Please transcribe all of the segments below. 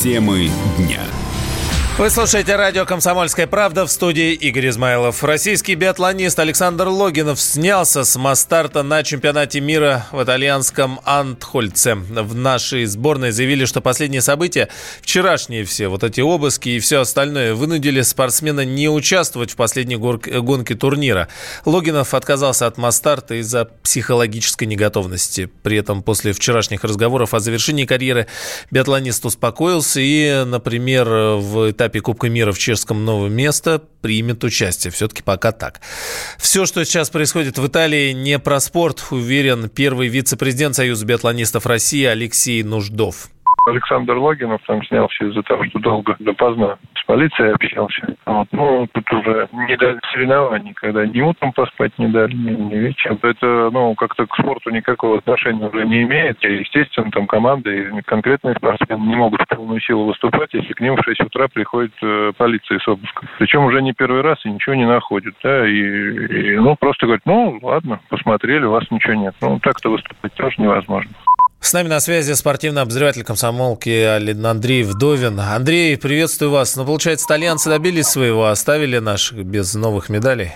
Темы дня. Вы слушаете радио «Комсомольская правда» в студии Игорь Измайлов. Российский биатлонист Александр Логинов снялся с Мастарта на чемпионате мира в итальянском Антхольце. В нашей сборной заявили, что последние события, вчерашние все, вот эти обыски и все остальное, вынудили спортсмена не участвовать в последней гонке турнира. Логинов отказался от Мастарта из-за психологической неготовности. При этом после вчерашних разговоров о завершении карьеры биатлонист успокоился и, например, в этапе этапе Кубка мира в чешском новое место примет участие. Все-таки пока так. Все, что сейчас происходит в Италии, не про спорт, уверен первый вице-президент Союза биатлонистов России Алексей Нуждов. Александр Логинов там снялся из-за того, что долго допоздна полицией общался. Вот. Ну, тут уже не дали соревнований, когда ни утром поспать не дали, ни, ни вечером. Это, ну, как-то к спорту никакого отношения уже не имеет. И, естественно, там команды и конкретные спортсмены не могут в полную силу выступать, если к ним в 6 утра приходит э, полиция с обыском. Причем уже не первый раз и ничего не находят, да, и, и ну, просто говорят, ну, ладно, посмотрели, у вас ничего нет. Ну, так-то выступать тоже невозможно. С нами на связи спортивный обозреватель комсомолки Андрей Вдовин. Андрей, приветствую вас. Ну, получается, итальянцы добились своего, оставили наших без новых медалей?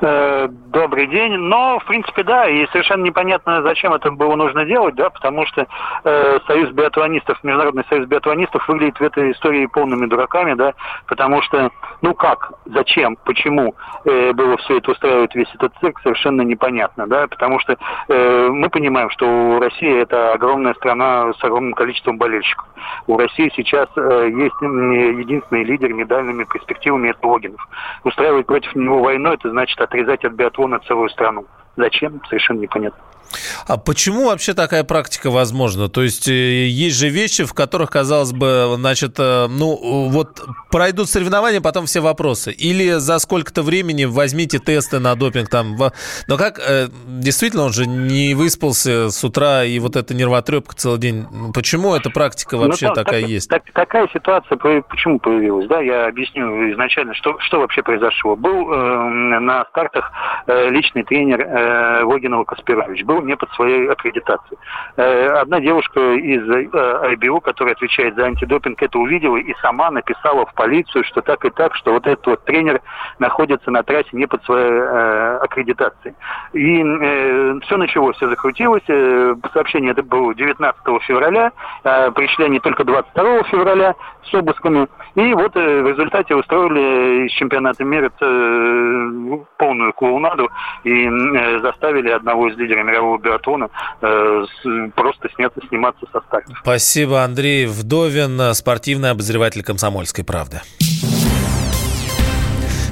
Э, добрый день. Но, в принципе, да, и совершенно непонятно, зачем это было нужно делать, да, потому что э, Союз биатлонистов, Международный союз биатлонистов выглядит в этой истории полными дураками, да, потому что, ну как, зачем, почему э, было все это устраивать весь этот цирк, совершенно непонятно, да, потому что э, мы понимаем, что Россия это огромная страна с огромным количеством болельщиков. У России сейчас э, есть единственный лидер медальными перспективами, это Логинов. Устраивать против него войну, это значит отрезать от биатлона целую страну. Зачем? Совершенно непонятно. А почему вообще такая практика возможна? То есть э, есть же вещи, в которых, казалось бы, значит, э, ну вот пройдут соревнования, потом все вопросы. Или за сколько-то времени возьмите тесты на допинг там. Но как э, действительно он же не выспался с утра и вот эта нервотрепка целый день. Почему эта практика ну, вообще ну, такая так, есть? Так, такая ситуация почему появилась? Да, я объясню изначально, что что вообще произошло. Был э, на стартах э, личный тренер э, Логинова Каспирович. Был не под своей аккредитацией. Э, одна девушка из э, которая отвечает за антидопинг, это увидела и сама написала в полицию, что так и так, что вот этот вот тренер находится на трассе не под своей э, аккредитацией. И все началось, все закрутилось. Сообщение это было 19 февраля, пришли они только 22 февраля с обысками. И вот в результате устроили из чемпионата мира полную клоунаду и заставили одного из лидеров мирового мирового биатлона э, просто сняться, сниматься со старта. Спасибо, Андрей Вдовин, спортивный обозреватель «Комсомольской правды».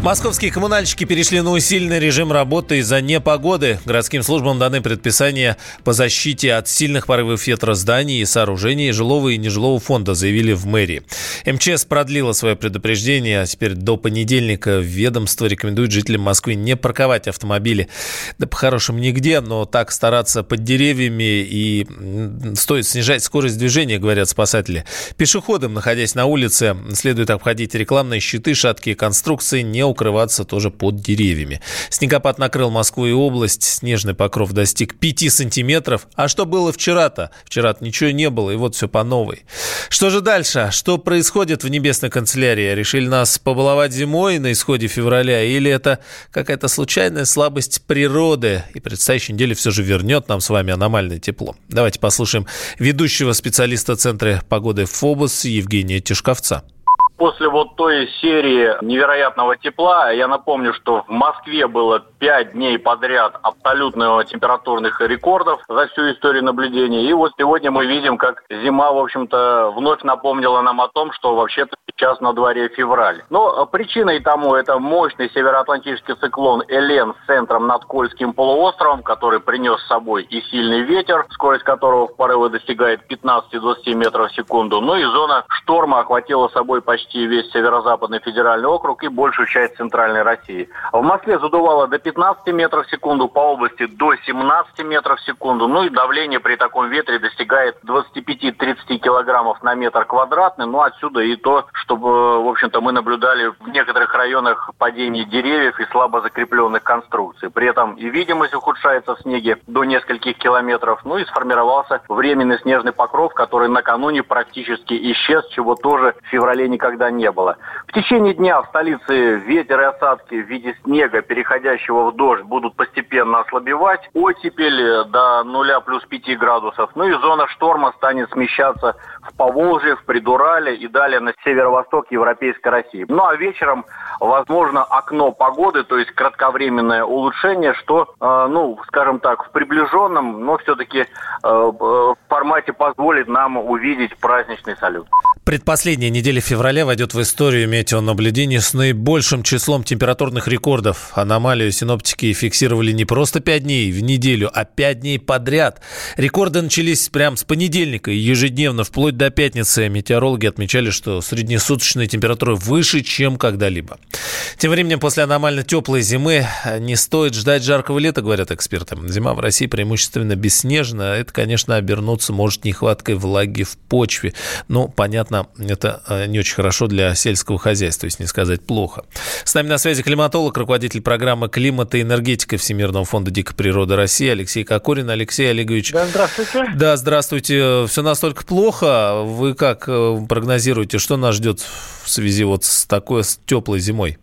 Московские коммунальщики перешли на усиленный режим работы из-за непогоды. Городским службам даны предписания по защите от сильных порывов ветра зданий и сооружений жилого и нежилого фонда, заявили в мэрии. МЧС продлила свое предупреждение, а теперь до понедельника ведомство рекомендует жителям Москвы не парковать автомобили. Да по-хорошему нигде, но так стараться под деревьями и стоит снижать скорость движения, говорят спасатели. Пешеходам, находясь на улице, следует обходить рекламные щиты, шаткие конструкции, не укрываться тоже под деревьями. Снегопад накрыл Москву и область. Снежный покров достиг 5 сантиметров. А что было вчера-то? Вчера-то ничего не было, и вот все по новой. Что же дальше? Что происходит в небесной канцелярии? Решили нас побаловать зимой на исходе февраля? Или это какая-то случайная слабость природы? И предстоящей неделе все же вернет нам с вами аномальное тепло. Давайте послушаем ведущего специалиста Центра погоды ФОБОС Евгения Тишковца после вот той серии невероятного тепла, я напомню, что в Москве было 5 дней подряд абсолютно температурных рекордов за всю историю наблюдения. И вот сегодня мы видим, как зима, в общем-то, вновь напомнила нам о том, что вообще-то сейчас на дворе февраль. Но причиной тому это мощный североатлантический циклон Элен с центром над Кольским полуостровом, который принес с собой и сильный ветер, скорость которого в порывы достигает 15-20 метров в секунду. Ну и зона шторма охватила собой почти почти весь северо-западный федеральный округ и большую часть центральной России. В Москве задувало до 15 метров в секунду, по области до 17 метров в секунду. Ну и давление при таком ветре достигает 25-30 килограммов на метр квадратный. Ну отсюда и то, чтобы, в общем-то, мы наблюдали в некоторых районах падение деревьев и слабо закрепленных конструкций. При этом и видимость ухудшается в снеге до нескольких километров. Ну и сформировался временный снежный покров, который накануне практически исчез, чего тоже в феврале никогда не было. В течение дня в столице ветер и осадки в виде снега, переходящего в дождь, будут постепенно ослабевать. Оттепель до нуля плюс 5 градусов. Ну и зона шторма станет смещаться в Поволжье, в Придурале и далее на северо-восток Европейской России. Ну а вечером, возможно, окно погоды, то есть кратковременное улучшение, что, э, ну, скажем так, в приближенном, но все-таки э, в формате позволит нам увидеть праздничный салют. Предпоследняя неделя февраля войдет в историю метеонаблюдений с наибольшим числом температурных рекордов. Аномалию синоптики фиксировали не просто 5 дней в неделю, а 5 дней подряд. Рекорды начались прямо с понедельника и ежедневно, вплоть до пятницы. Метеорологи отмечали, что среднесуточная температура выше, чем когда-либо. Тем временем, после аномально теплой зимы не стоит ждать жаркого лета, говорят эксперты. Зима в России преимущественно бесснежная. Это, конечно, обернуться может нехваткой влаги в почве. Понятно, понятно, это э, не очень хорошо для сельского хозяйства, если не сказать плохо. С нами на связи климатолог, руководитель программы «Климат и энергетика» Всемирного фонда дикой природы России Алексей Кокорин. Алексей Олегович. Да, здравствуйте. Да, здравствуйте. Все настолько плохо. Вы как э, прогнозируете, что нас ждет в связи вот с такой с теплой зимой?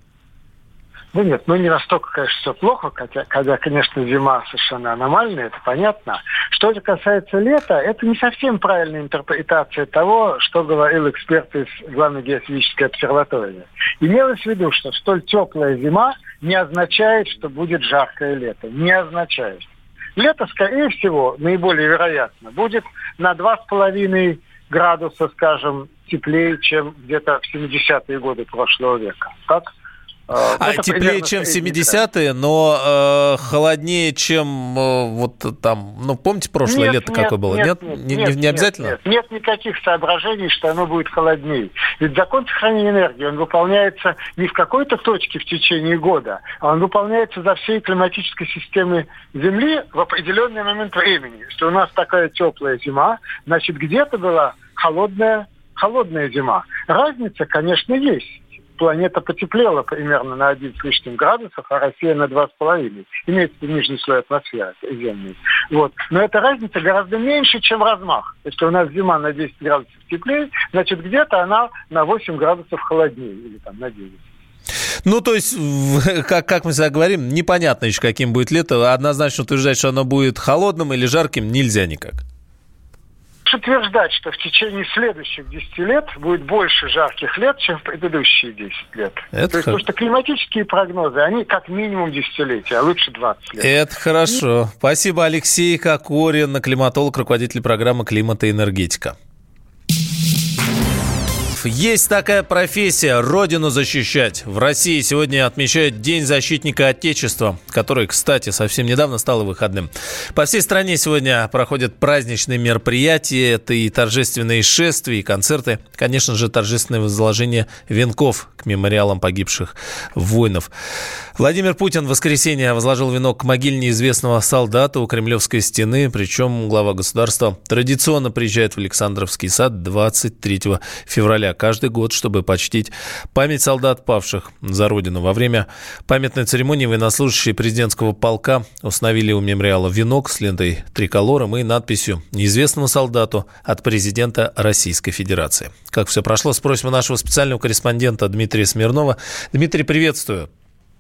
Ну нет, ну не настолько, конечно, все плохо, хотя, когда, конечно, зима совершенно аномальная, это понятно. Что же касается лета, это не совсем правильная интерпретация того, что говорил эксперт из Главной геофизической обсерватории. Имелось в виду, что столь теплая зима не означает, что будет жаркое лето. Не означает. Лето, скорее всего, наиболее вероятно, будет на 2,5 градуса, скажем, теплее, чем где-то в 70-е годы прошлого века. Так? А, а теплее, чем в 70-е, но э, холоднее, чем э, вот там, ну, помните, прошлое нет, лето нет, какое было? Нет, нет, не, нет, не обязательно? Нет, нет, нет никаких соображений, что оно будет холоднее. Ведь закон сохранения энергии, он выполняется не в какой-то точке в течение года, а он выполняется за всей климатической системой Земли в определенный момент времени. Если у нас такая теплая зима, значит, где-то была холодная холодная зима. Разница, конечно, есть планета потеплела примерно на один с лишним градусов, а Россия на два с половиной. Имеется в виду нижний слой атмосферы земной. Вот. Но эта разница гораздо меньше, чем размах. Если у нас зима на 10 градусов теплее, значит где-то она на 8 градусов холоднее или там на 9. Ну, то есть, как, как мы всегда говорим, непонятно еще, каким будет лето. Однозначно утверждать, что оно будет холодным или жарким, нельзя никак утверждать, что в течение следующих 10 лет будет больше жарких лет, чем в предыдущие 10 лет. Это То есть, потому что климатические прогнозы, они как минимум десятилетия, а лучше 20 лет. Это хорошо. И... Спасибо, Алексей Кокорин, климатолог, руководитель программы «Климат и энергетика». Есть такая профессия – родину защищать. В России сегодня отмечают День защитника Отечества, который, кстати, совсем недавно стал выходным. По всей стране сегодня проходят праздничные мероприятия. Это и торжественные шествия, и концерты. Конечно же, торжественное возложение венков к мемориалам погибших воинов. Владимир Путин в воскресенье возложил венок к могиле неизвестного солдата у Кремлевской стены. Причем глава государства традиционно приезжает в Александровский сад 23 февраля каждый год, чтобы почтить память солдат, павших за Родину. Во время памятной церемонии военнослужащие президентского полка установили у мемориала венок с лентой триколором и надписью «Неизвестному солдату от президента Российской Федерации». Как все прошло, спросим у нашего специального корреспондента Дмитрия Смирнова. Дмитрий, приветствую.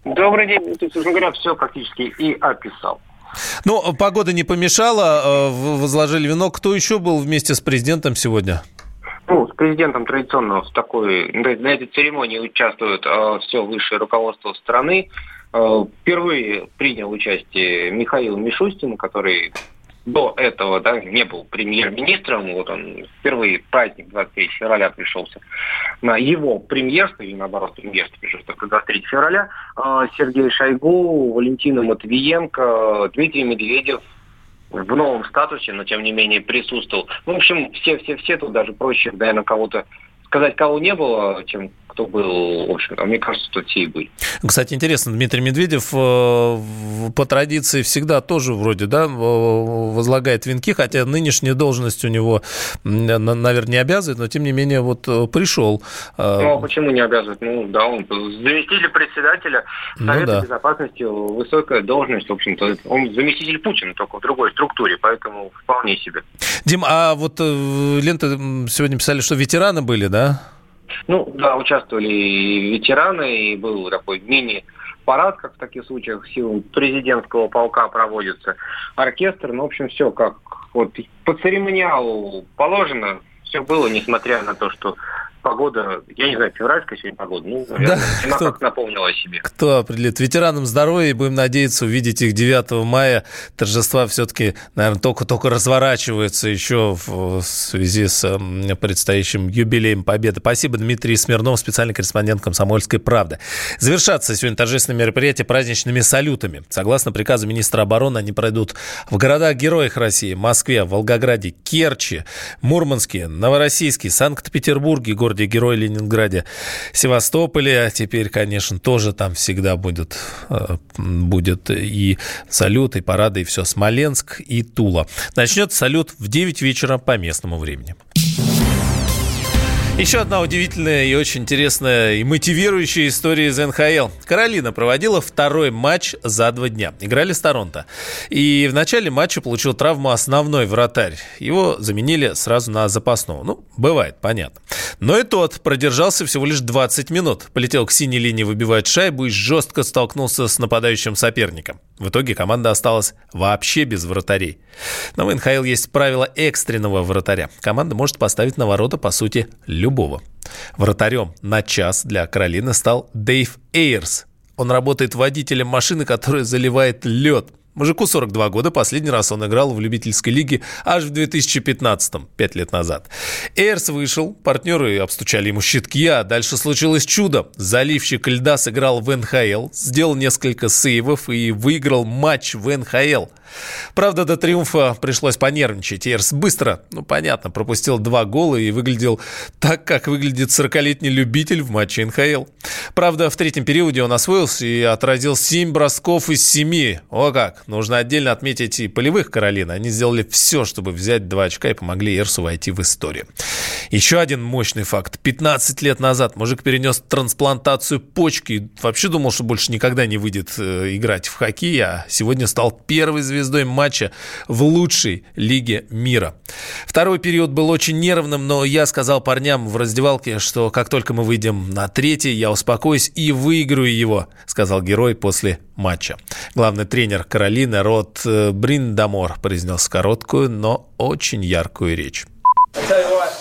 Добрый день. То есть, собственно говоря, все практически и описал. Ну, погода не помешала, э, возложили венок. Кто еще был вместе с президентом сегодня? Ну, с президентом традиционно в такой, на этой церемонии участвует э, все высшее руководство страны. Э, впервые принял участие Михаил Мишустин, который до этого да, не был премьер-министром. Вот он впервые праздник 23 февраля пришелся на его премьерство, или наоборот, премьерство пришелся только 23 февраля. Э, Сергей Шойгу, Валентина Матвиенко, Дмитрий Медведев, в новом статусе, но тем не менее присутствовал. Ну, в общем, все-все-все тут даже проще, наверное, кого-то сказать, кого не было, чем кто был, в общем, мне кажется, что те и были. Кстати, интересно, Дмитрий Медведев э, по традиции всегда тоже вроде, да, возлагает венки, хотя нынешняя должность у него, наверное, не обязывает, но тем не менее вот э, пришел. Э, ну, а почему не обязывает? Ну, да, он заместитель председателя ну Совета ну, да. безопасности, высокая должность, в общем-то, он заместитель Путина, только в другой структуре, поэтому вполне себе. Дим, а вот лента сегодня писали, что ветераны были, да? Ну, да, участвовали и ветераны, и был такой мини-парад, как в таких случаях силам президентского полка проводится, оркестр, ну, в общем, все как вот по церемониалу положено, все было, несмотря на то, что погода, я не знаю, февральская сегодня погода, ну, наверное, да, кто, как напомнила о себе. Кто определит? Ветеранам здоровья, и будем надеяться увидеть их 9 мая. Торжества все-таки, наверное, только-только разворачиваются еще в связи с предстоящим юбилеем Победы. Спасибо, Дмитрий Смирнов, специальный корреспондент «Комсомольской правды». Завершаться сегодня торжественное мероприятие праздничными салютами. Согласно приказу министра обороны, они пройдут в городах-героях России, Москве, Волгограде, Керчи, Мурманске, Новороссийске, Санкт-Петербурге, город городе Герой Ленинграде, Севастополе. Теперь, конечно, тоже там всегда будет, э, будет и салют, и парады, и все. Смоленск и Тула. Начнется салют в 9 вечера по местному времени. Еще одна удивительная и очень интересная и мотивирующая история из НХЛ. Каролина проводила второй матч за два дня. Играли с Торонто. И в начале матча получил травму основной вратарь. Его заменили сразу на запасного. Ну, бывает, понятно. Но и тот продержался всего лишь 20 минут. Полетел к синей линии выбивать шайбу и жестко столкнулся с нападающим соперником. В итоге команда осталась вообще без вратарей. Но в НХЛ есть правило экстренного вратаря. Команда может поставить на ворота, по сути, любого. Вратарем на час для Каролины стал Дэйв Эйрс. Он работает водителем машины, которая заливает лед – Мужику 42 года, последний раз он играл в любительской лиге аж в 2015-м, 5 лет назад. Эйрс вышел, партнеры обстучали ему щитки, а дальше случилось чудо. Заливщик льда сыграл в НХЛ, сделал несколько сейвов и выиграл матч в НХЛ – Правда, до триумфа пришлось понервничать. Эрс быстро, ну понятно, пропустил два гола и выглядел так, как выглядит 40-летний любитель в матче НХЛ. Правда, в третьем периоде он освоился и отразил 7 бросков из 7. О как! Нужно отдельно отметить и полевых Каролин. Они сделали все, чтобы взять два очка и помогли Эрсу войти в историю. Еще один мощный факт. 15 лет назад мужик перенес трансплантацию почки вообще думал, что больше никогда не выйдет э, играть в хоккей, а сегодня стал первой звездой звездой матча в лучшей лиге мира. Второй период был очень нервным, но я сказал парням в раздевалке, что как только мы выйдем на третий, я успокоюсь и выиграю его, сказал герой после матча. Главный тренер Каролины Рот э, Бриндамор произнес короткую, но очень яркую речь.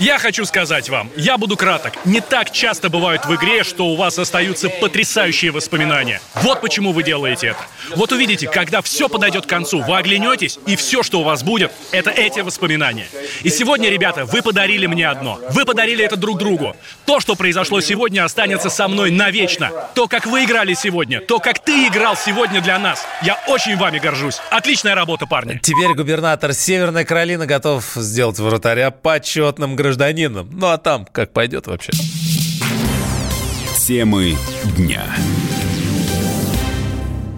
Я хочу сказать вам, я буду краток. Не так часто бывает в игре, что у вас остаются потрясающие воспоминания. Вот почему вы делаете это. Вот увидите, когда все подойдет к концу, вы оглянетесь, и все, что у вас будет, это эти воспоминания. И сегодня, ребята, вы подарили мне одно. Вы подарили это друг другу. То, что произошло сегодня, останется со мной навечно. То, как вы играли сегодня, то, как ты играл сегодня для нас. Я очень вами горжусь. Отличная работа, парни. Теперь губернатор Северной Каролины готов сделать вратаря почетным гражданином гражданином. Ну а там как пойдет вообще. Темы дня.